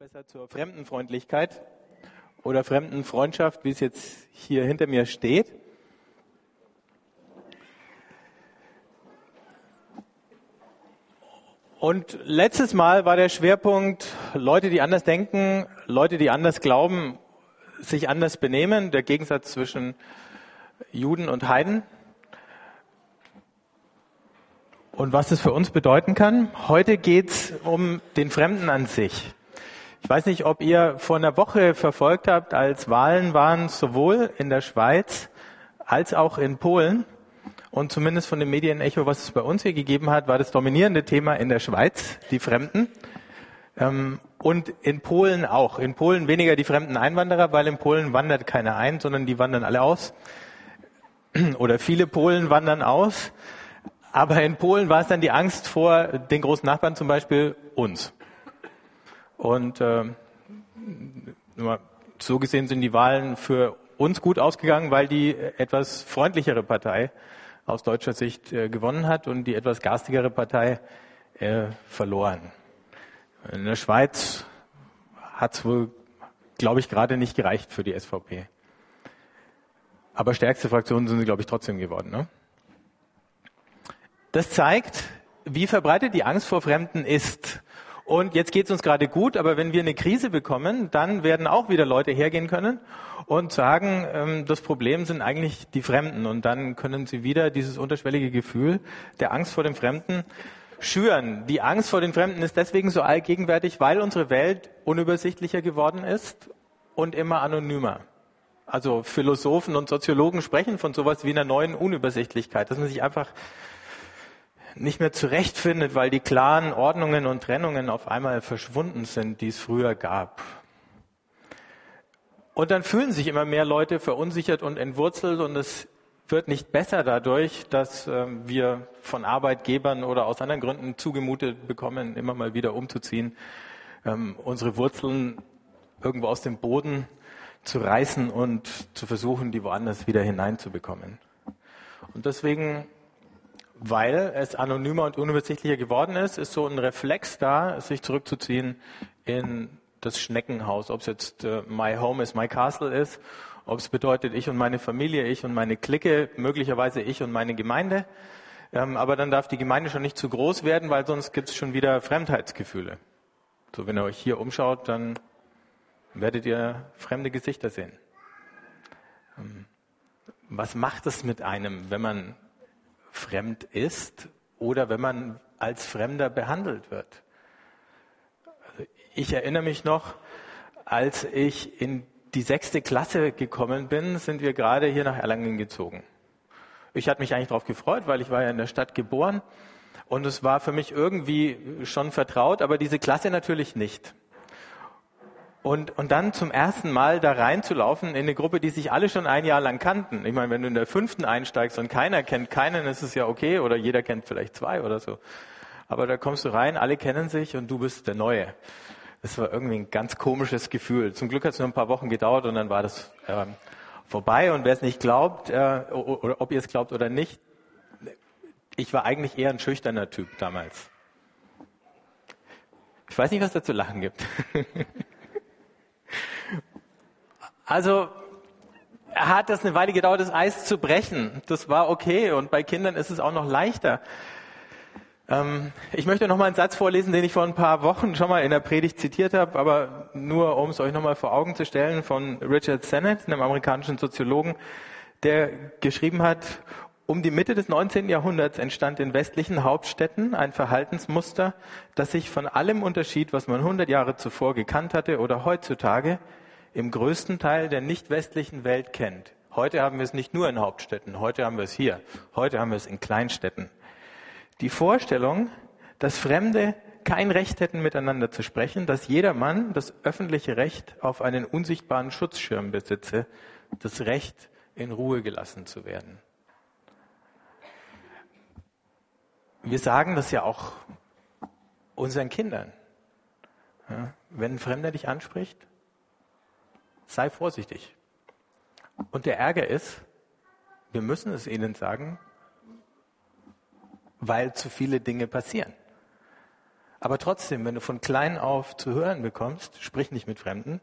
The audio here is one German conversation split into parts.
besser zur Fremdenfreundlichkeit oder Fremdenfreundschaft, wie es jetzt hier hinter mir steht. Und letztes Mal war der Schwerpunkt Leute, die anders denken, Leute, die anders glauben, sich anders benehmen, der Gegensatz zwischen Juden und Heiden. Und was es für uns bedeuten kann. Heute geht es um den Fremden an sich. Ich weiß nicht, ob ihr vor einer Woche verfolgt habt, als Wahlen waren sowohl in der Schweiz als auch in Polen. Und zumindest von dem Medienecho, was es bei uns hier gegeben hat, war das dominierende Thema in der Schweiz, die Fremden. Ähm, und in Polen auch. In Polen weniger die fremden Einwanderer, weil in Polen wandert keiner ein, sondern die wandern alle aus. Oder viele Polen wandern aus. Aber in Polen war es dann die Angst vor den großen Nachbarn, zum Beispiel uns. Und äh, so gesehen sind die Wahlen für uns gut ausgegangen, weil die etwas freundlichere Partei aus deutscher Sicht äh, gewonnen hat und die etwas garstigere Partei äh, verloren. In der Schweiz hat es wohl, glaube ich, gerade nicht gereicht für die SVP. Aber stärkste Fraktion sind sie, glaube ich, trotzdem geworden. Ne? Das zeigt, wie verbreitet die Angst vor Fremden ist. Und jetzt geht es uns gerade gut, aber wenn wir eine Krise bekommen, dann werden auch wieder Leute hergehen können und sagen, ähm, das Problem sind eigentlich die Fremden. Und dann können sie wieder dieses unterschwellige Gefühl der Angst vor dem Fremden schüren. Die Angst vor den Fremden ist deswegen so allgegenwärtig, weil unsere Welt unübersichtlicher geworden ist und immer anonymer. Also Philosophen und Soziologen sprechen von sowas wie einer neuen Unübersichtlichkeit, dass man sich einfach nicht mehr zurechtfindet, weil die klaren Ordnungen und Trennungen auf einmal verschwunden sind, die es früher gab. Und dann fühlen sich immer mehr Leute verunsichert und entwurzelt und es wird nicht besser dadurch, dass ähm, wir von Arbeitgebern oder aus anderen Gründen zugemutet bekommen, immer mal wieder umzuziehen, ähm, unsere Wurzeln irgendwo aus dem Boden zu reißen und zu versuchen, die woanders wieder hineinzubekommen. Und deswegen weil es anonymer und unübersichtlicher geworden ist, ist so ein Reflex da, sich zurückzuziehen in das Schneckenhaus, ob es jetzt äh, My Home is My Castle ist, ob es bedeutet ich und meine Familie, ich und meine Clique, möglicherweise ich und meine Gemeinde. Ähm, aber dann darf die Gemeinde schon nicht zu groß werden, weil sonst gibt es schon wieder Fremdheitsgefühle. So, wenn ihr euch hier umschaut, dann werdet ihr fremde Gesichter sehen. Ähm, was macht es mit einem, wenn man fremd ist oder wenn man als Fremder behandelt wird. Also ich erinnere mich noch, als ich in die sechste Klasse gekommen bin, sind wir gerade hier nach Erlangen gezogen. Ich hatte mich eigentlich darauf gefreut, weil ich war ja in der Stadt geboren und es war für mich irgendwie schon vertraut, aber diese Klasse natürlich nicht. Und, und dann zum ersten Mal da reinzulaufen in eine Gruppe, die sich alle schon ein Jahr lang kannten. Ich meine, wenn du in der fünften einsteigst und keiner kennt keinen, ist es ja okay oder jeder kennt vielleicht zwei oder so. Aber da kommst du rein, alle kennen sich und du bist der Neue. Das war irgendwie ein ganz komisches Gefühl. Zum Glück hat es nur ein paar Wochen gedauert und dann war das äh, vorbei. Und wer es nicht glaubt, äh, oder ob ihr es glaubt oder nicht, ich war eigentlich eher ein schüchterner Typ damals. Ich weiß nicht, was da zu lachen gibt. Also hat das eine Weile gedauert, das Eis zu brechen. Das war okay und bei Kindern ist es auch noch leichter. Ähm, ich möchte noch mal einen Satz vorlesen, den ich vor ein paar Wochen schon mal in der Predigt zitiert habe, aber nur um es euch noch mal vor Augen zu stellen, von Richard Sennett, einem amerikanischen Soziologen, der geschrieben hat, um die Mitte des 19. Jahrhunderts entstand in westlichen Hauptstädten ein Verhaltensmuster, das sich von allem unterschied, was man 100 Jahre zuvor gekannt hatte oder heutzutage im größten Teil der nicht westlichen Welt kennt. Heute haben wir es nicht nur in Hauptstädten, heute haben wir es hier, heute haben wir es in Kleinstädten. Die Vorstellung, dass Fremde kein Recht hätten, miteinander zu sprechen, dass jeder Mann das öffentliche Recht auf einen unsichtbaren Schutzschirm besitze, das Recht, in Ruhe gelassen zu werden. Wir sagen das ja auch unseren Kindern. Ja, wenn ein Fremder dich anspricht, sei vorsichtig. Und der Ärger ist, wir müssen es ihnen sagen, weil zu viele Dinge passieren. Aber trotzdem, wenn du von klein auf zu hören bekommst, sprich nicht mit Fremden,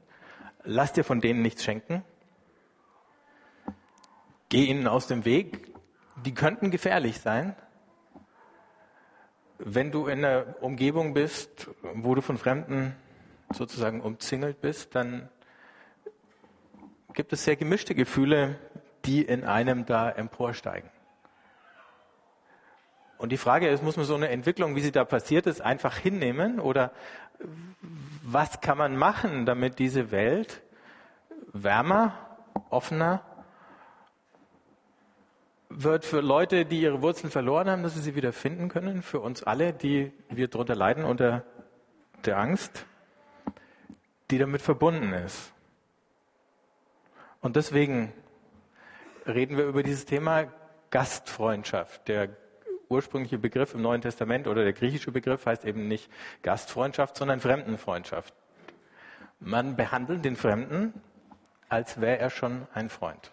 lass dir von denen nichts schenken, geh ihnen aus dem Weg, die könnten gefährlich sein. Wenn du in einer Umgebung bist, wo du von Fremden sozusagen umzingelt bist, dann gibt es sehr gemischte Gefühle, die in einem da emporsteigen. Und die Frage ist, muss man so eine Entwicklung, wie sie da passiert ist, einfach hinnehmen oder was kann man machen, damit diese Welt wärmer, offener wird für Leute, die ihre Wurzeln verloren haben, dass sie sie wieder finden können, für uns alle, die wir darunter leiden unter der Angst, die damit verbunden ist. Und deswegen reden wir über dieses Thema Gastfreundschaft. Der ursprüngliche Begriff im Neuen Testament oder der griechische Begriff heißt eben nicht Gastfreundschaft, sondern Fremdenfreundschaft. Man behandelt den Fremden, als wäre er schon ein Freund.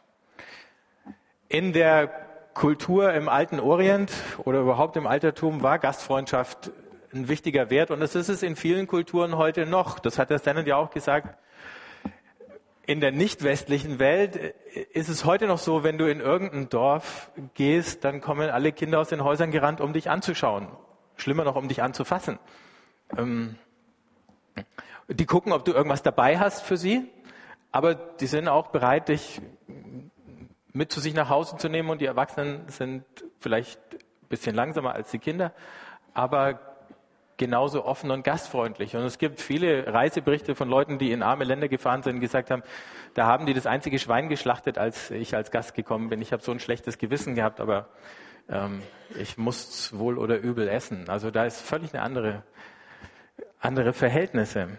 In der Kultur im alten Orient oder überhaupt im Altertum war Gastfreundschaft ein wichtiger Wert und das ist es in vielen Kulturen heute noch. Das hat der Stannard ja auch gesagt in der nicht westlichen Welt ist es heute noch so, wenn du in irgendein Dorf gehst, dann kommen alle Kinder aus den Häusern gerannt, um dich anzuschauen. Schlimmer noch, um dich anzufassen. Ähm, die gucken, ob du irgendwas dabei hast für sie, aber die sind auch bereit, dich mit zu sich nach Hause zu nehmen und die Erwachsenen sind vielleicht ein bisschen langsamer als die Kinder, aber genauso offen und gastfreundlich. Und es gibt viele Reiseberichte von Leuten, die in arme Länder gefahren sind, gesagt haben, da haben die das einzige Schwein geschlachtet, als ich als Gast gekommen bin. Ich habe so ein schlechtes Gewissen gehabt, aber ähm, ich muss wohl oder übel essen. Also da ist völlig eine andere, andere Verhältnisse.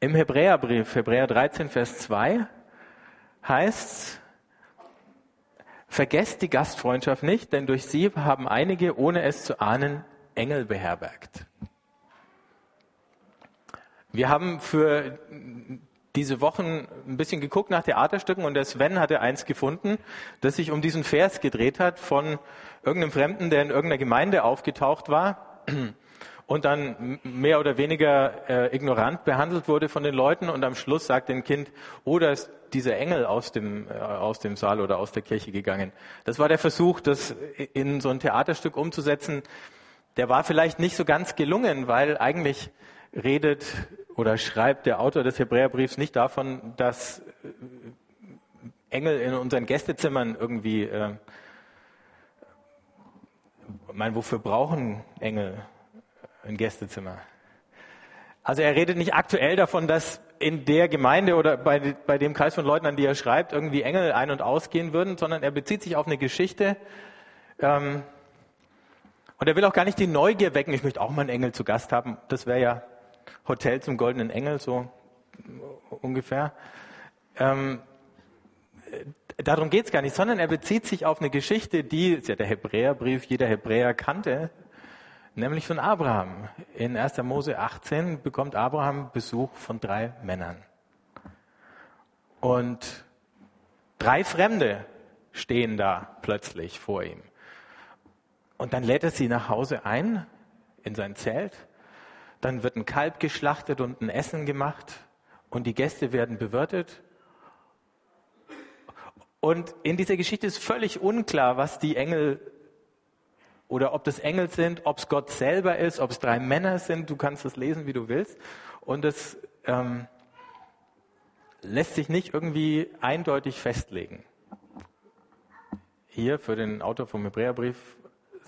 Im Hebräerbrief, Hebräer 13, Vers 2, heißt Vergesst die Gastfreundschaft nicht, denn durch sie haben einige, ohne es zu ahnen, Engel beherbergt. Wir haben für diese Wochen ein bisschen geguckt nach Theaterstücken und der Sven hatte eins gefunden, das sich um diesen Vers gedreht hat von irgendeinem Fremden, der in irgendeiner Gemeinde aufgetaucht war und dann mehr oder weniger äh, ignorant behandelt wurde von den Leuten und am Schluss sagt ein Kind, oh, da ist dieser Engel aus dem, äh, aus dem Saal oder aus der Kirche gegangen. Das war der Versuch, das in so ein Theaterstück umzusetzen, der war vielleicht nicht so ganz gelungen, weil eigentlich redet oder schreibt der Autor des Hebräerbriefs nicht davon, dass äh, Engel in unseren Gästezimmern irgendwie, äh, ich meine, wofür brauchen Engel ein Gästezimmer? Also er redet nicht aktuell davon, dass in der Gemeinde oder bei, bei dem Kreis von Leuten, an die er schreibt, irgendwie Engel ein- und ausgehen würden, sondern er bezieht sich auf eine Geschichte, ähm, und er will auch gar nicht die Neugier wecken, ich möchte auch mal einen Engel zu Gast haben. Das wäre ja Hotel zum goldenen Engel, so ungefähr. Ähm, darum geht es gar nicht, sondern er bezieht sich auf eine Geschichte, die, ist ja der Hebräerbrief, jeder Hebräer kannte, nämlich von Abraham. In 1. Mose 18 bekommt Abraham Besuch von drei Männern. Und drei Fremde stehen da plötzlich vor ihm. Und dann lädt er sie nach Hause ein, in sein Zelt. Dann wird ein Kalb geschlachtet und ein Essen gemacht. Und die Gäste werden bewirtet. Und in dieser Geschichte ist völlig unklar, was die Engel oder ob das Engel sind, ob es Gott selber ist, ob es drei Männer sind. Du kannst es lesen, wie du willst. Und es ähm, lässt sich nicht irgendwie eindeutig festlegen. Hier für den Autor vom Hebräerbrief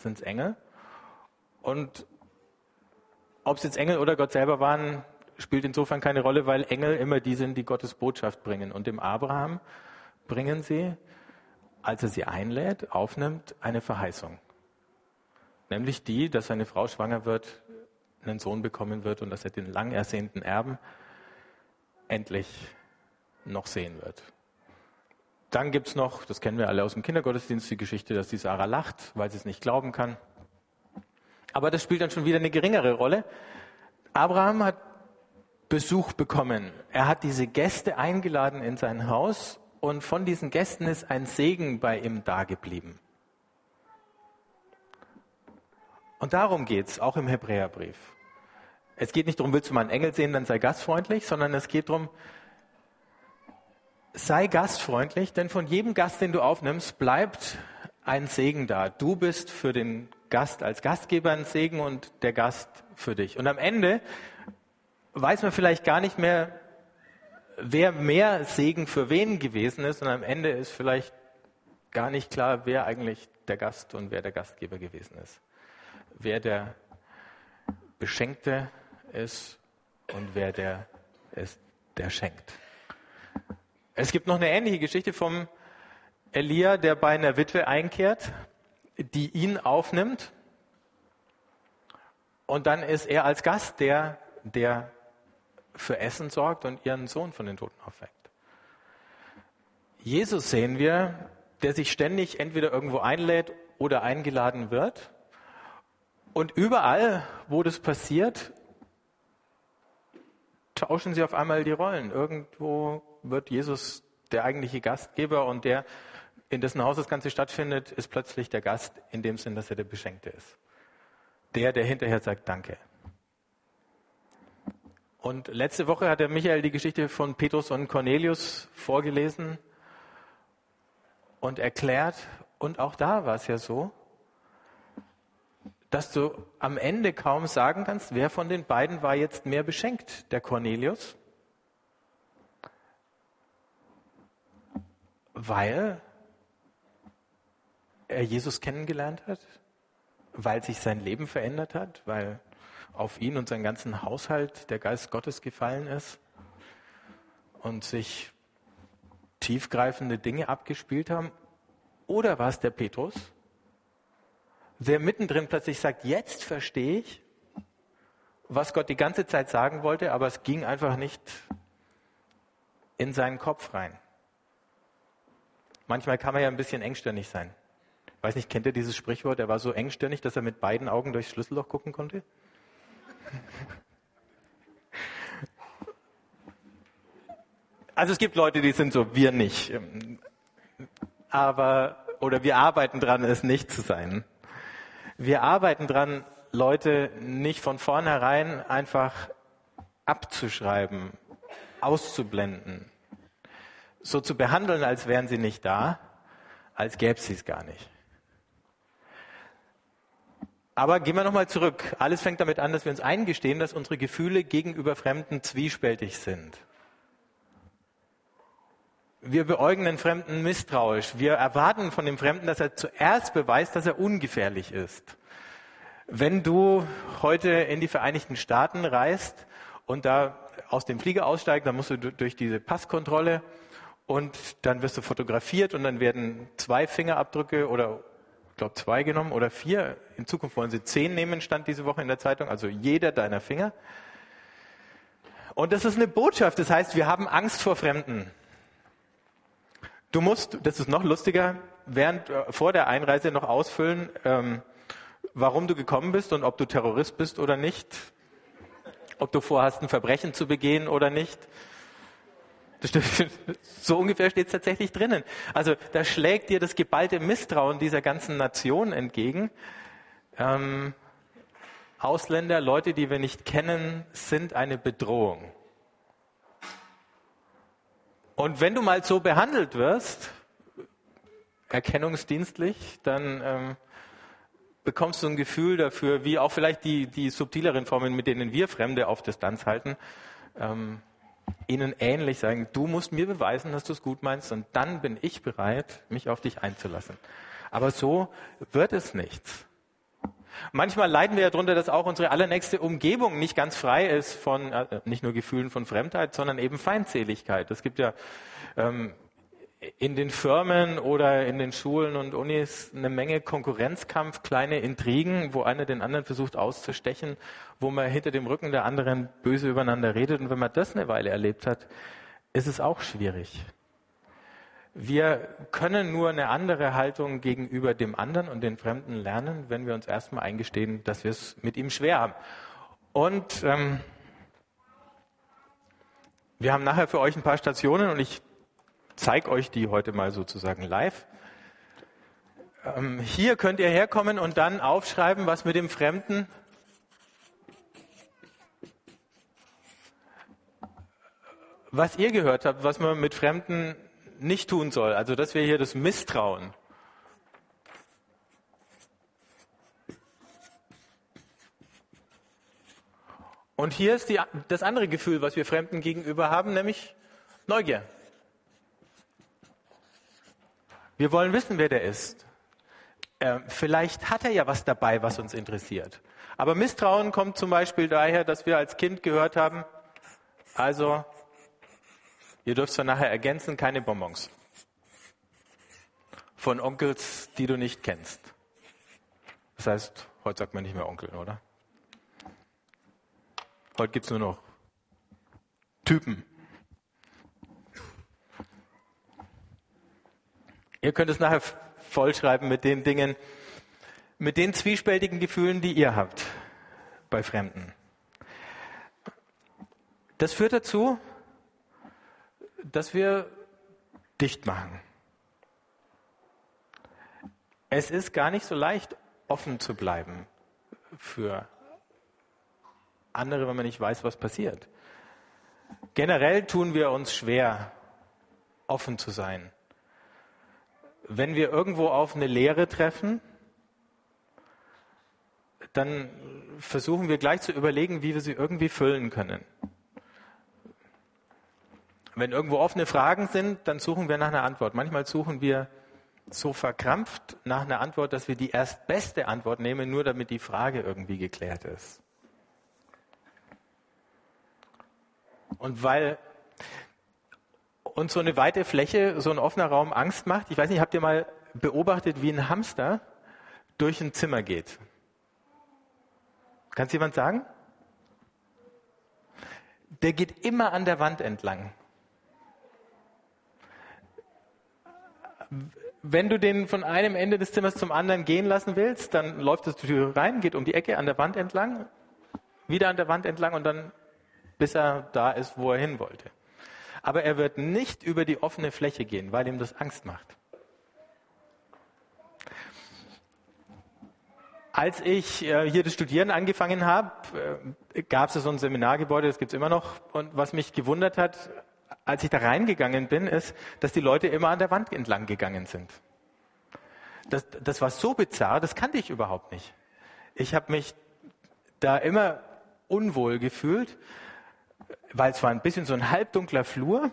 sind es Engel. Und ob es jetzt Engel oder Gott selber waren, spielt insofern keine Rolle, weil Engel immer die sind, die Gottes Botschaft bringen. Und dem Abraham bringen sie, als er sie einlädt, aufnimmt, eine Verheißung. Nämlich die, dass seine Frau schwanger wird, einen Sohn bekommen wird und dass er den lang ersehnten Erben endlich noch sehen wird. Dann gibt es noch, das kennen wir alle aus dem Kindergottesdienst, die Geschichte, dass die Sarah lacht, weil sie es nicht glauben kann. Aber das spielt dann schon wieder eine geringere Rolle. Abraham hat Besuch bekommen. Er hat diese Gäste eingeladen in sein Haus und von diesen Gästen ist ein Segen bei ihm dageblieben. Und darum geht's auch im Hebräerbrief. Es geht nicht darum, willst du mal einen Engel sehen, dann sei gastfreundlich, sondern es geht darum, sei gastfreundlich, denn von jedem Gast, den du aufnimmst, bleibt ein Segen da. Du bist für den Gast als Gastgeber ein Segen und der Gast für dich. Und am Ende weiß man vielleicht gar nicht mehr, wer mehr Segen für wen gewesen ist. Und am Ende ist vielleicht gar nicht klar, wer eigentlich der Gast und wer der Gastgeber gewesen ist. Wer der Beschenkte ist und wer der ist, der schenkt. Es gibt noch eine ähnliche Geschichte vom Elia, der bei einer Witwe einkehrt, die ihn aufnimmt. Und dann ist er als Gast der, der für Essen sorgt und ihren Sohn von den Toten aufweckt. Jesus sehen wir, der sich ständig entweder irgendwo einlädt oder eingeladen wird. Und überall, wo das passiert, tauschen sie auf einmal die Rollen. Irgendwo wird Jesus der eigentliche Gastgeber und der, in dessen Haus das Ganze stattfindet, ist plötzlich der Gast in dem Sinn, dass er der Beschenkte ist. Der, der hinterher sagt Danke. Und letzte Woche hat der Michael die Geschichte von Petrus und Cornelius vorgelesen und erklärt. Und auch da war es ja so, dass du am Ende kaum sagen kannst, wer von den beiden war jetzt mehr beschenkt, der Cornelius, weil er Jesus kennengelernt hat, weil sich sein Leben verändert hat, weil auf ihn und seinen ganzen Haushalt der Geist Gottes gefallen ist und sich tiefgreifende Dinge abgespielt haben. Oder war es der Petrus, der mittendrin plötzlich sagt, jetzt verstehe ich, was Gott die ganze Zeit sagen wollte, aber es ging einfach nicht in seinen Kopf rein. Manchmal kann man ja ein bisschen engstirnig sein. Weiß nicht, kennt ihr dieses Sprichwort? Er war so engstirnig, dass er mit beiden Augen durchs Schlüsselloch gucken konnte. Also es gibt Leute, die sind so, wir nicht. Aber, oder wir arbeiten dran, es nicht zu sein. Wir arbeiten dran, Leute nicht von vornherein einfach abzuschreiben, auszublenden, so zu behandeln, als wären sie nicht da, als gäbe es sie es gar nicht. Aber gehen wir nochmal zurück. Alles fängt damit an, dass wir uns eingestehen, dass unsere Gefühle gegenüber Fremden zwiespältig sind. Wir beäugen den Fremden misstrauisch. Wir erwarten von dem Fremden, dass er zuerst beweist, dass er ungefährlich ist. Wenn du heute in die Vereinigten Staaten reist und da aus dem Flieger aussteigst, dann musst du durch diese Passkontrolle und dann wirst du fotografiert und dann werden zwei Fingerabdrücke oder ich glaube zwei genommen oder vier. In Zukunft wollen sie zehn nehmen, stand diese Woche in der Zeitung, also jeder deiner Finger. Und das ist eine Botschaft, das heißt, wir haben Angst vor Fremden. Du musst, das ist noch lustiger, während äh, vor der Einreise noch ausfüllen, ähm, warum du gekommen bist und ob du Terrorist bist oder nicht, ob du vorhast, ein Verbrechen zu begehen oder nicht. So ungefähr steht es tatsächlich drinnen. Also da schlägt dir das geballte Misstrauen dieser ganzen Nation entgegen. Ähm, Ausländer, Leute, die wir nicht kennen, sind eine Bedrohung. Und wenn du mal so behandelt wirst, erkennungsdienstlich, dann ähm, bekommst du ein Gefühl dafür, wie auch vielleicht die, die subtileren Formen, mit denen wir Fremde auf Distanz halten, ähm, ihnen ähnlich sagen, du musst mir beweisen, dass du es gut meinst und dann bin ich bereit, mich auf dich einzulassen. Aber so wird es nichts. Manchmal leiden wir ja darunter, dass auch unsere allernächste Umgebung nicht ganz frei ist von äh, nicht nur Gefühlen von Fremdheit, sondern eben Feindseligkeit. Es gibt ja ähm, in den Firmen oder in den Schulen und Unis eine Menge Konkurrenzkampf, kleine Intrigen, wo einer den anderen versucht auszustechen, wo man hinter dem Rücken der anderen böse übereinander redet. Und wenn man das eine Weile erlebt hat, ist es auch schwierig. Wir können nur eine andere Haltung gegenüber dem anderen und den Fremden lernen, wenn wir uns erstmal eingestehen, dass wir es mit ihm schwer haben. Und ähm, wir haben nachher für euch ein paar Stationen und ich zeige euch die heute mal sozusagen live. Ähm, hier könnt ihr herkommen und dann aufschreiben, was mit dem Fremden was ihr gehört habt, was man mit Fremden nicht tun soll. Also das wäre hier das Misstrauen. Und hier ist die, das andere Gefühl, was wir Fremden gegenüber haben, nämlich Neugier. Wir wollen wissen, wer der ist. Äh, vielleicht hat er ja was dabei, was uns interessiert. Aber Misstrauen kommt zum Beispiel daher, dass wir als Kind gehört haben, also Ihr dürft dann nachher ergänzen, keine Bonbons. Von Onkels, die du nicht kennst. Das heißt, heute sagt man nicht mehr Onkel, oder? Heute gibt es nur noch Typen. Ihr könnt es nachher vollschreiben mit den Dingen, mit den zwiespältigen Gefühlen, die ihr habt bei Fremden. Das führt dazu, dass wir dicht machen. Es ist gar nicht so leicht, offen zu bleiben für andere, wenn man nicht weiß, was passiert. Generell tun wir uns schwer, offen zu sein. Wenn wir irgendwo auf eine Lehre treffen, dann versuchen wir gleich zu überlegen, wie wir sie irgendwie füllen können. Wenn irgendwo offene Fragen sind, dann suchen wir nach einer Antwort. Manchmal suchen wir so verkrampft nach einer Antwort, dass wir die erstbeste Antwort nehmen, nur damit die Frage irgendwie geklärt ist. Und weil uns so eine weite Fläche, so ein offener Raum Angst macht, ich weiß nicht, habt ihr mal beobachtet, wie ein Hamster durch ein Zimmer geht? Kann es jemand sagen? Der geht immer an der Wand entlang. Wenn du den von einem Ende des Zimmers zum anderen gehen lassen willst, dann läuft das Tür rein, geht um die Ecke an der Wand entlang, wieder an der Wand entlang und dann bis er da ist, wo er hin wollte. Aber er wird nicht über die offene Fläche gehen, weil ihm das Angst macht. Als ich äh, hier das Studieren angefangen habe, äh, gab es so ein Seminargebäude, das gibt es immer noch. Und was mich gewundert hat, als ich da reingegangen bin, ist, dass die Leute immer an der Wand entlang gegangen sind. Das, das war so bizarr, das kannte ich überhaupt nicht. Ich habe mich da immer unwohl gefühlt, weil es war ein bisschen so ein halbdunkler Flur.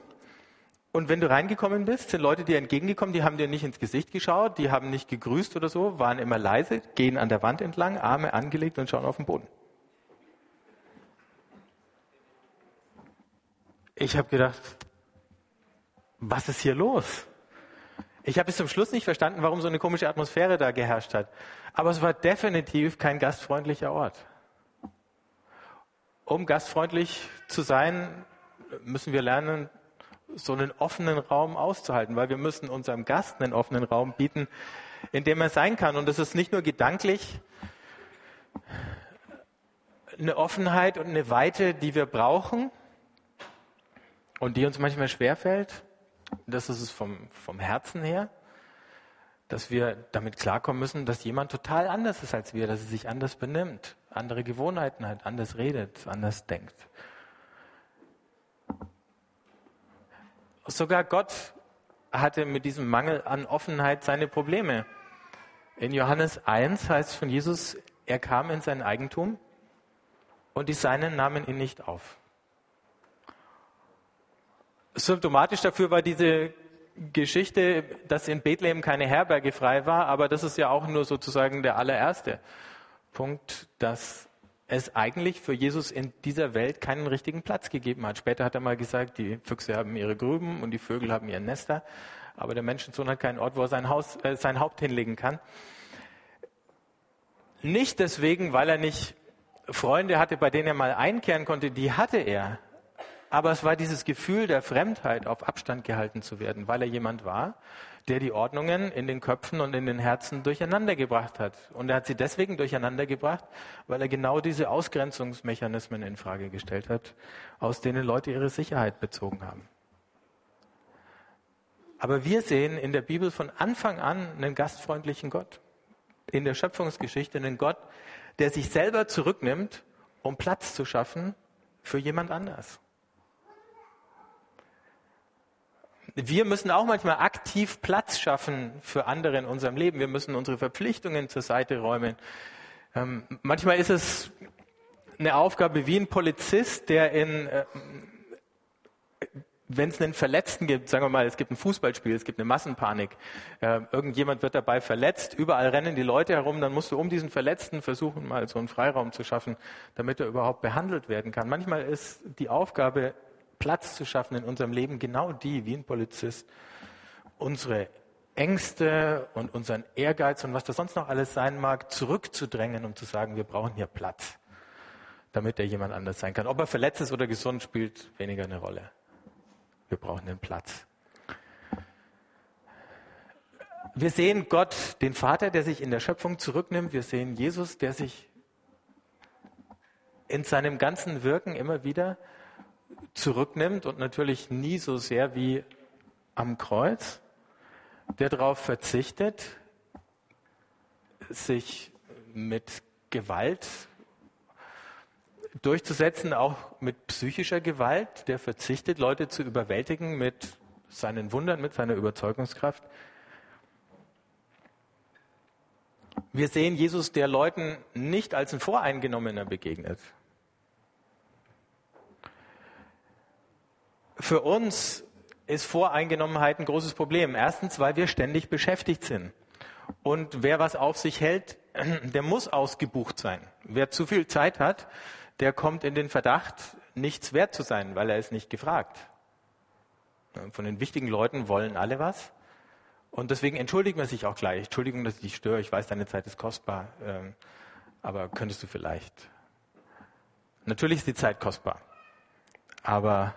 Und wenn du reingekommen bist, sind Leute dir entgegengekommen, die haben dir nicht ins Gesicht geschaut, die haben nicht gegrüßt oder so, waren immer leise, gehen an der Wand entlang, Arme angelegt und schauen auf den Boden. Ich habe gedacht, was ist hier los? Ich habe bis zum Schluss nicht verstanden, warum so eine komische Atmosphäre da geherrscht hat. Aber es war definitiv kein gastfreundlicher Ort. Um gastfreundlich zu sein, müssen wir lernen, so einen offenen Raum auszuhalten, weil wir müssen unserem Gast einen offenen Raum bieten, in dem er sein kann. Und das ist nicht nur gedanklich eine Offenheit und eine Weite, die wir brauchen, und die uns manchmal schwerfällt, das ist es vom, vom Herzen her, dass wir damit klarkommen müssen, dass jemand total anders ist als wir, dass er sich anders benimmt, andere Gewohnheiten hat, anders redet, anders denkt. Sogar Gott hatte mit diesem Mangel an Offenheit seine Probleme. In Johannes 1 heißt es von Jesus, er kam in sein Eigentum und die Seinen nahmen ihn nicht auf. Symptomatisch dafür war diese Geschichte, dass in Bethlehem keine Herberge frei war, aber das ist ja auch nur sozusagen der allererste Punkt, dass es eigentlich für Jesus in dieser Welt keinen richtigen Platz gegeben hat. Später hat er mal gesagt, die Füchse haben ihre Gruben und die Vögel haben ihre Nester, aber der Menschensohn hat keinen Ort, wo er sein, Haus, äh, sein Haupt hinlegen kann. Nicht deswegen, weil er nicht Freunde hatte, bei denen er mal einkehren konnte, die hatte er. Aber es war dieses Gefühl der Fremdheit, auf Abstand gehalten zu werden, weil er jemand war, der die Ordnungen in den Köpfen und in den Herzen durcheinander gebracht hat. Und er hat sie deswegen durcheinander gebracht, weil er genau diese Ausgrenzungsmechanismen in Frage gestellt hat, aus denen Leute ihre Sicherheit bezogen haben. Aber wir sehen in der Bibel von Anfang an einen gastfreundlichen Gott. In der Schöpfungsgeschichte einen Gott, der sich selber zurücknimmt, um Platz zu schaffen für jemand anders. Wir müssen auch manchmal aktiv Platz schaffen für andere in unserem Leben. Wir müssen unsere Verpflichtungen zur Seite räumen. Ähm, manchmal ist es eine Aufgabe wie ein Polizist, der in, äh, wenn es einen Verletzten gibt, sagen wir mal, es gibt ein Fußballspiel, es gibt eine Massenpanik, äh, irgendjemand wird dabei verletzt, überall rennen die Leute herum, dann musst du um diesen Verletzten versuchen, mal so einen Freiraum zu schaffen, damit er überhaupt behandelt werden kann. Manchmal ist die Aufgabe, Platz zu schaffen in unserem Leben, genau die, wie ein Polizist, unsere Ängste und unseren Ehrgeiz und was das sonst noch alles sein mag, zurückzudrängen, um zu sagen, wir brauchen hier Platz, damit er jemand anders sein kann. Ob er verletzt ist oder gesund, spielt weniger eine Rolle. Wir brauchen den Platz. Wir sehen Gott, den Vater, der sich in der Schöpfung zurücknimmt. Wir sehen Jesus, der sich in seinem ganzen Wirken immer wieder zurücknimmt und natürlich nie so sehr wie am Kreuz, der darauf verzichtet, sich mit Gewalt durchzusetzen, auch mit psychischer Gewalt, der verzichtet, Leute zu überwältigen mit seinen Wundern, mit seiner Überzeugungskraft. Wir sehen Jesus, der Leuten nicht als ein Voreingenommener begegnet, Für uns ist Voreingenommenheit ein großes Problem. Erstens, weil wir ständig beschäftigt sind. Und wer was auf sich hält, der muss ausgebucht sein. Wer zu viel Zeit hat, der kommt in den Verdacht, nichts wert zu sein, weil er ist nicht gefragt. Von den wichtigen Leuten wollen alle was. Und deswegen entschuldigt man sich auch gleich. Entschuldigung, dass ich dich störe. Ich weiß, deine Zeit ist kostbar. Ähm, aber könntest du vielleicht. Natürlich ist die Zeit kostbar. Aber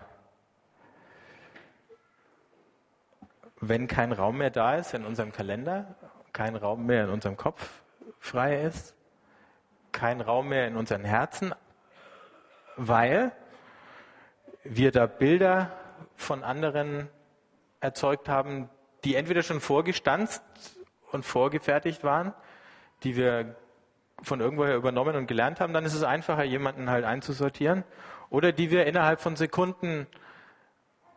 wenn kein Raum mehr da ist in unserem Kalender, kein Raum mehr in unserem Kopf frei ist, kein Raum mehr in unseren Herzen, weil wir da Bilder von anderen erzeugt haben, die entweder schon vorgestanzt und vorgefertigt waren, die wir von irgendwoher übernommen und gelernt haben, dann ist es einfacher, jemanden halt einzusortieren, oder die wir innerhalb von Sekunden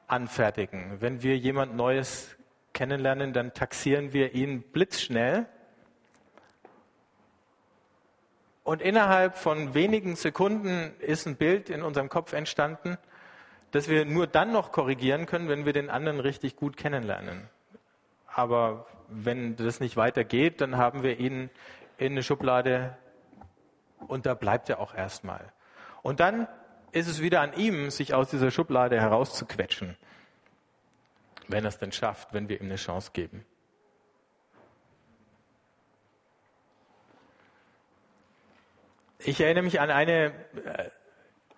anfertigen. Wenn wir jemand Neues kennenlernen, dann taxieren wir ihn blitzschnell. Und innerhalb von wenigen Sekunden ist ein Bild in unserem Kopf entstanden, das wir nur dann noch korrigieren können, wenn wir den anderen richtig gut kennenlernen. Aber wenn das nicht weitergeht, dann haben wir ihn in eine Schublade und da bleibt er auch erstmal. Und dann ist es wieder an ihm, sich aus dieser Schublade herauszuquetschen wenn er es denn schafft, wenn wir ihm eine Chance geben. Ich erinnere mich an, eine, äh,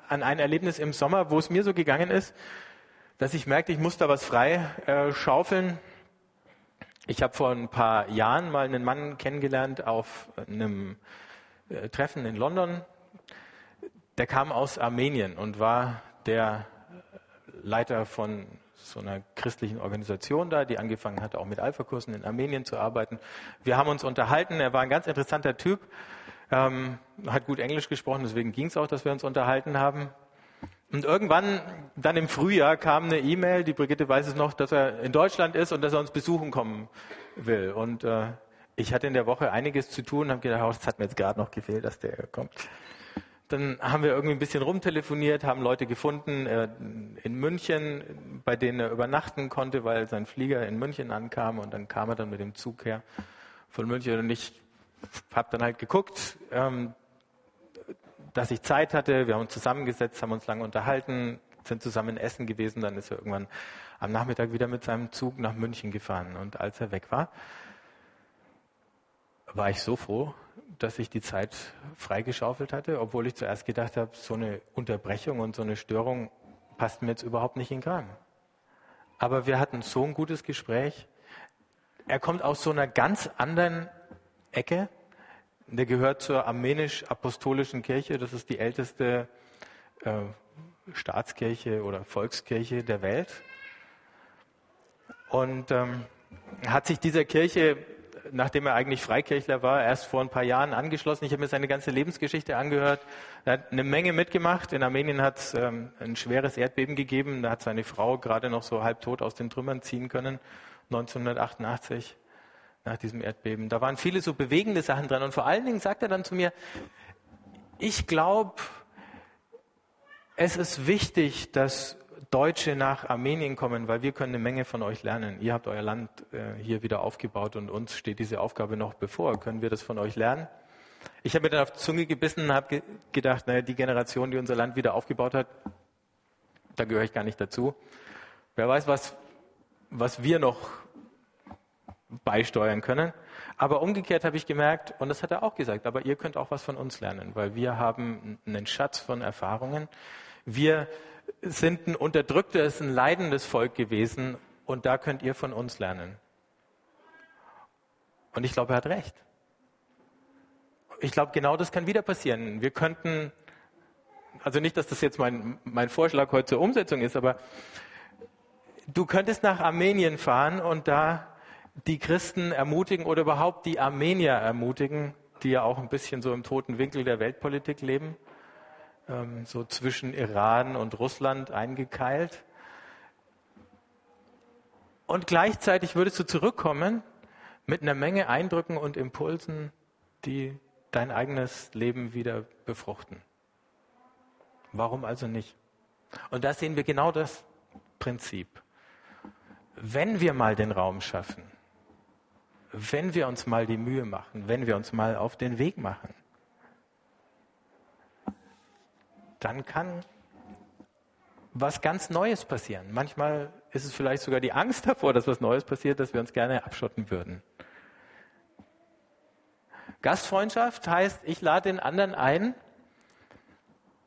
an ein Erlebnis im Sommer, wo es mir so gegangen ist, dass ich merkte, ich muss da was frei äh, schaufeln. Ich habe vor ein paar Jahren mal einen Mann kennengelernt auf einem äh, Treffen in London. Der kam aus Armenien und war der Leiter von so einer christlichen Organisation da, die angefangen hat, auch mit Alpha-Kursen in Armenien zu arbeiten. Wir haben uns unterhalten. Er war ein ganz interessanter Typ, ähm, hat gut Englisch gesprochen, deswegen ging es auch, dass wir uns unterhalten haben. Und irgendwann, dann im Frühjahr, kam eine E-Mail, die Brigitte weiß es noch, dass er in Deutschland ist und dass er uns besuchen kommen will. Und äh, ich hatte in der Woche einiges zu tun, habe gedacht, oh, das hat mir jetzt gerade noch gefehlt, dass der kommt. Dann haben wir irgendwie ein bisschen rumtelefoniert, haben Leute gefunden äh, in München, bei denen er übernachten konnte, weil sein Flieger in München ankam und dann kam er dann mit dem Zug her von München und ich habe dann halt geguckt, ähm, dass ich Zeit hatte. Wir haben uns zusammengesetzt, haben uns lange unterhalten, sind zusammen essen gewesen. Dann ist er irgendwann am Nachmittag wieder mit seinem Zug nach München gefahren. Und als er weg war, war ich so froh, dass ich die Zeit freigeschaufelt hatte, obwohl ich zuerst gedacht habe, so eine Unterbrechung und so eine Störung passt mir jetzt überhaupt nicht in den Kram. Aber wir hatten so ein gutes Gespräch. Er kommt aus so einer ganz anderen Ecke. Der gehört zur armenisch-apostolischen Kirche. Das ist die älteste äh, Staatskirche oder Volkskirche der Welt. Und ähm, hat sich dieser Kirche, nachdem er eigentlich Freikirchler war, erst vor ein paar Jahren angeschlossen. Ich habe mir seine ganze Lebensgeschichte angehört. Er hat eine Menge mitgemacht. In Armenien hat es ähm, ein schweres Erdbeben gegeben. Da hat seine Frau gerade noch so halbtot aus den Trümmern ziehen können, 1988 nach diesem Erdbeben. Da waren viele so bewegende Sachen dran. Und vor allen Dingen sagt er dann zu mir, ich glaube, es ist wichtig, dass Deutsche nach Armenien kommen, weil wir können eine Menge von euch lernen. Ihr habt euer Land äh, hier wieder aufgebaut und uns steht diese Aufgabe noch bevor. Können wir das von euch lernen? Ich habe mir dann auf die Zunge gebissen und habe ge gedacht, naja, die Generation, die unser Land wieder aufgebaut hat, da gehöre ich gar nicht dazu. Wer weiß, was, was wir noch beisteuern können. Aber umgekehrt habe ich gemerkt, und das hat er auch gesagt, aber ihr könnt auch was von uns lernen, weil wir haben einen Schatz von Erfahrungen. Wir sind ein unterdrücktes, ein leidendes Volk gewesen und da könnt ihr von uns lernen. Und ich glaube, er hat recht. Ich glaube, genau das kann wieder passieren. Wir könnten, also nicht, dass das jetzt mein, mein Vorschlag heute zur Umsetzung ist, aber du könntest nach Armenien fahren und da die Christen ermutigen oder überhaupt die Armenier ermutigen, die ja auch ein bisschen so im toten Winkel der Weltpolitik leben ähm, so zwischen Iran und Russland eingekeilt. Und gleichzeitig würdest du zurückkommen mit einer Menge Eindrücken und Impulsen, die dein eigenes Leben wieder befruchten. Warum also nicht? Und da sehen wir genau das Prinzip. Wenn wir mal den Raum schaffen, wenn wir uns mal die Mühe machen, wenn wir uns mal auf den Weg machen, dann kann was ganz Neues passieren. Manchmal ist es vielleicht sogar die Angst davor, dass was Neues passiert, dass wir uns gerne abschotten würden. Gastfreundschaft heißt, ich lade den anderen ein,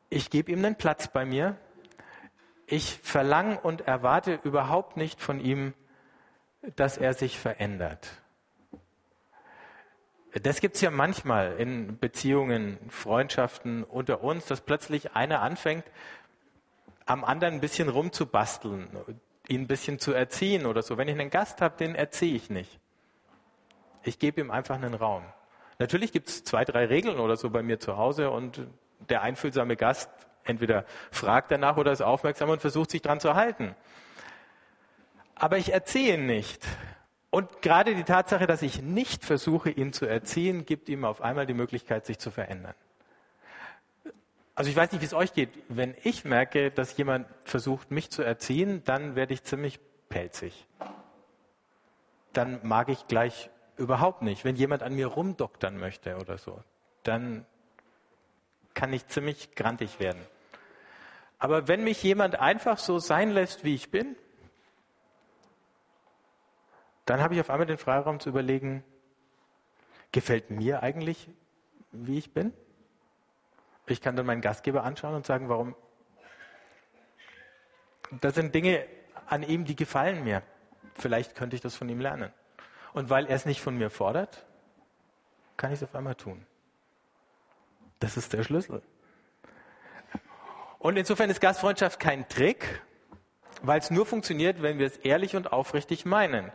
ich gebe ihm einen Platz bei mir, ich verlange und erwarte überhaupt nicht von ihm, dass er sich verändert. Das gibt es ja manchmal in Beziehungen, Freundschaften unter uns, dass plötzlich einer anfängt, am anderen ein bisschen rumzubasteln, ihn ein bisschen zu erziehen oder so. Wenn ich einen Gast habe, den erziehe ich nicht. Ich gebe ihm einfach einen Raum. Natürlich gibt es zwei, drei Regeln oder so bei mir zu Hause und der einfühlsame Gast entweder fragt danach oder ist aufmerksam und versucht sich dran zu halten. Aber ich erziehe ihn nicht. Und gerade die Tatsache, dass ich nicht versuche, ihn zu erziehen, gibt ihm auf einmal die Möglichkeit, sich zu verändern. Also ich weiß nicht, wie es euch geht. Wenn ich merke, dass jemand versucht, mich zu erziehen, dann werde ich ziemlich pelzig. Dann mag ich gleich überhaupt nicht. Wenn jemand an mir rumdoktern möchte oder so, dann kann ich ziemlich grantig werden. Aber wenn mich jemand einfach so sein lässt, wie ich bin, dann habe ich auf einmal den Freiraum zu überlegen, gefällt mir eigentlich, wie ich bin? Ich kann dann meinen Gastgeber anschauen und sagen, warum? Das sind Dinge an ihm, die gefallen mir. Vielleicht könnte ich das von ihm lernen. Und weil er es nicht von mir fordert, kann ich es auf einmal tun. Das ist der Schlüssel. Und insofern ist Gastfreundschaft kein Trick, weil es nur funktioniert, wenn wir es ehrlich und aufrichtig meinen.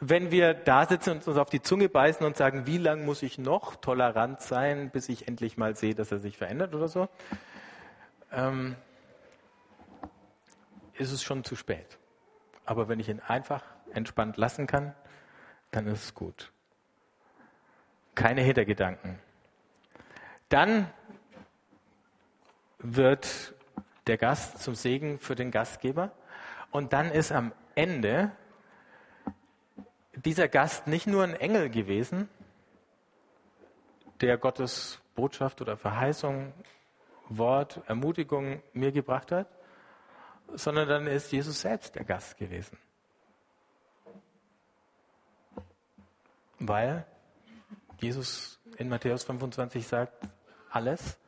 Wenn wir da sitzen und uns auf die Zunge beißen und sagen, wie lange muss ich noch tolerant sein, bis ich endlich mal sehe, dass er sich verändert oder so, ähm, ist es schon zu spät. Aber wenn ich ihn einfach entspannt lassen kann, dann ist es gut. Keine Hintergedanken. Dann wird der Gast zum Segen für den Gastgeber. Und dann ist am Ende dieser Gast nicht nur ein Engel gewesen, der Gottes Botschaft oder Verheißung, Wort, Ermutigung mir gebracht hat, sondern dann ist Jesus selbst der Gast gewesen. Weil Jesus in Matthäus 25 sagt, alles,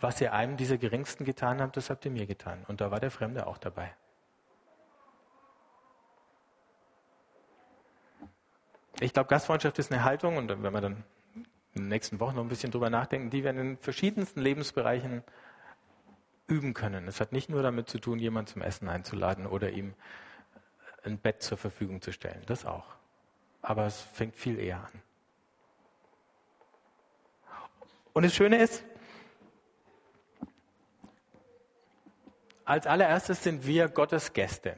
was ihr einem dieser Geringsten getan habt, das habt ihr mir getan. Und da war der Fremde auch dabei. Ich glaube, Gastfreundschaft ist eine Haltung, und wenn wir dann in den nächsten Wochen noch ein bisschen drüber nachdenken, die wir in den verschiedensten Lebensbereichen üben können. Es hat nicht nur damit zu tun, jemanden zum Essen einzuladen oder ihm ein Bett zur Verfügung zu stellen. Das auch. Aber es fängt viel eher an. Und das Schöne ist, als allererstes sind wir Gottes Gäste.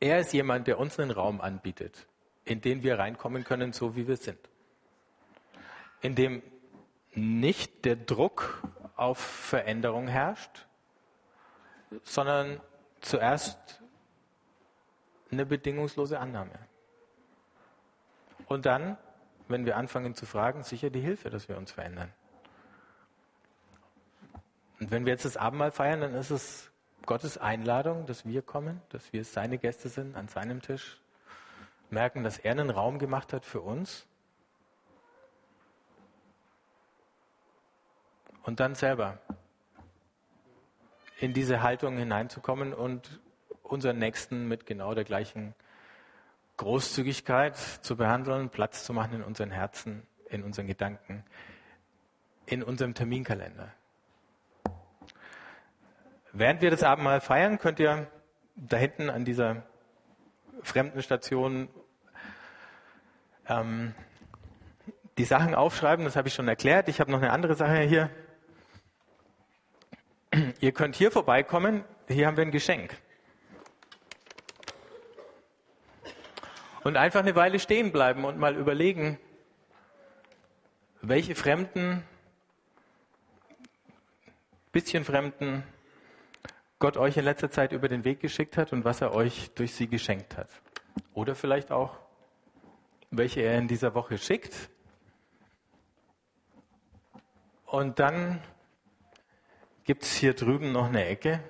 Er ist jemand, der uns einen Raum anbietet, in den wir reinkommen können, so wie wir sind. In dem nicht der Druck auf Veränderung herrscht, sondern zuerst eine bedingungslose Annahme. Und dann, wenn wir anfangen zu fragen, sicher die Hilfe, dass wir uns verändern. Und wenn wir jetzt das Abendmahl feiern, dann ist es Gottes Einladung, dass wir kommen, dass wir seine Gäste sind an seinem Tisch, merken, dass er einen Raum gemacht hat für uns und dann selber in diese Haltung hineinzukommen und unseren Nächsten mit genau der gleichen Großzügigkeit zu behandeln, Platz zu machen in unseren Herzen, in unseren Gedanken, in unserem Terminkalender. Während wir das Abendmahl feiern, könnt ihr da hinten an dieser Fremdenstation ähm, die Sachen aufschreiben. Das habe ich schon erklärt. Ich habe noch eine andere Sache hier. Ihr könnt hier vorbeikommen. Hier haben wir ein Geschenk. Und einfach eine Weile stehen bleiben und mal überlegen, welche Fremden, bisschen Fremden Gott euch in letzter Zeit über den Weg geschickt hat und was er euch durch sie geschenkt hat. Oder vielleicht auch, welche er in dieser Woche schickt. Und dann gibt es hier drüben noch eine Ecke.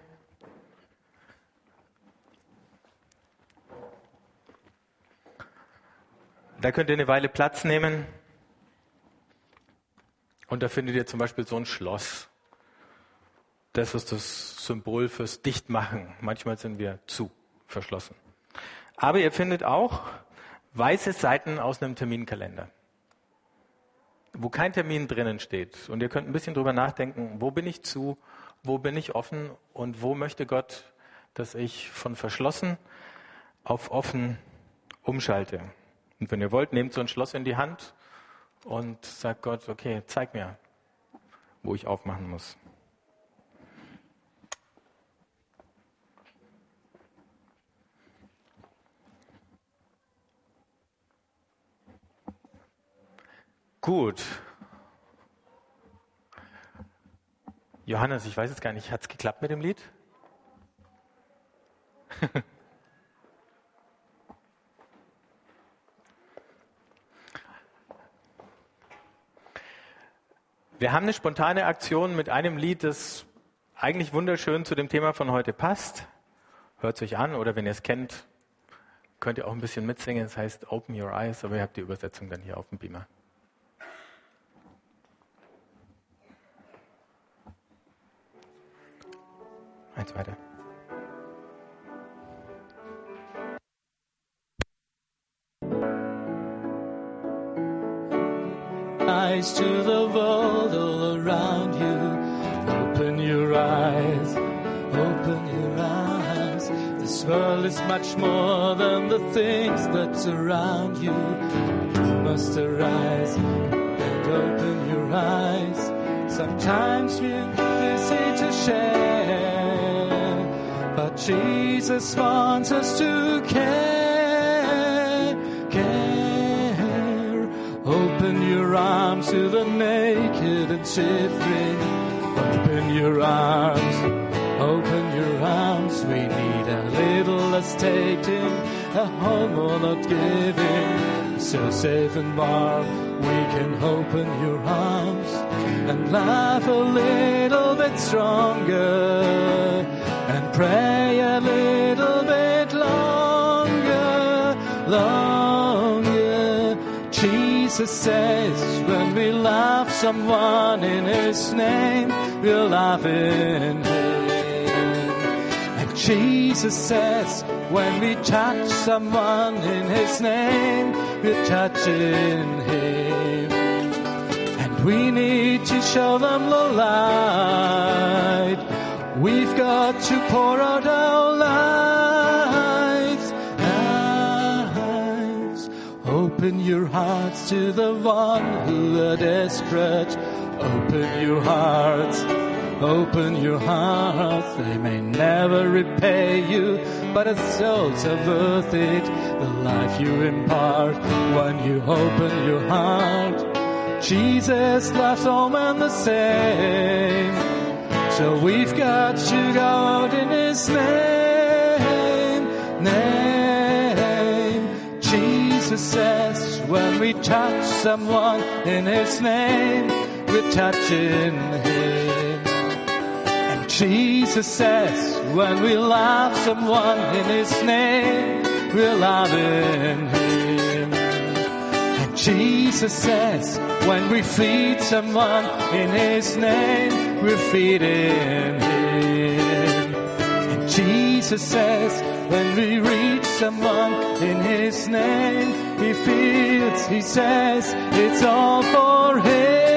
Da könnt ihr eine Weile Platz nehmen. Und da findet ihr zum Beispiel so ein Schloss. Das ist das Symbol fürs Dichtmachen. Manchmal sind wir zu verschlossen. Aber ihr findet auch weiße Seiten aus einem Terminkalender, wo kein Termin drinnen steht. Und ihr könnt ein bisschen drüber nachdenken, wo bin ich zu, wo bin ich offen und wo möchte Gott, dass ich von verschlossen auf offen umschalte. Und wenn ihr wollt, nehmt so ein Schloss in die Hand und sagt Gott, okay, zeig mir, wo ich aufmachen muss. Gut. Johannes, ich weiß jetzt gar nicht, hat es geklappt mit dem Lied? Wir haben eine spontane Aktion mit einem Lied, das eigentlich wunderschön zu dem Thema von heute passt. Hört es euch an oder wenn ihr es kennt, könnt ihr auch ein bisschen mitsingen. Es heißt Open Your Eyes, aber ihr habt die Übersetzung dann hier auf dem Beamer. Eins weiter. Eyes to the world all around you. Open your eyes, open your eyes. This world is much more than the things that surround you. You must arise and open your eyes. Sometimes we're busy to share. Jesus wants us to care, care. Open your arms to the naked and shivering. Open your arms, open your arms. We need a little less taking, a home or not giving. So safe and warm, we can open your arms and laugh a little bit stronger and pray a little bit longer, longer. Jesus says when we love someone in His name, we'll love in Him. And Jesus says when we touch someone in His name, we're touching Him. And we need to show them the light We've got to pour out our lives, lives. Open your hearts to the one who are desperate. Open your hearts. Open your hearts, they may never repay you, but it's souls worth it, the life you impart when you open your heart. Jesus loves all men the same. So we've got to go out in His name, name. Jesus says when we touch someone in His name, we're touching Him. And Jesus says when we love someone in His name, we're loving Him. And Jesus says when we feed someone in His name, we're feeding Him. And Jesus says when we reach someone in His name, He feels, He says, it's all for Him.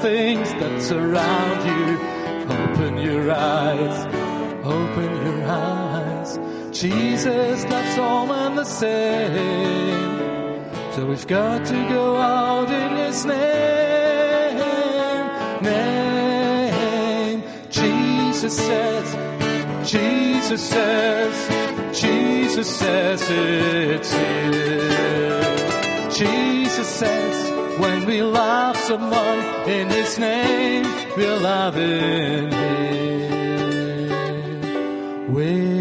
Things that surround you. Open your eyes. Open your eyes. Jesus loves all men the same. So we've got to go out in His name. Name. Jesus says. Jesus says. Jesus says it's here. Jesus says when we love someone in His name, we're loving Him. we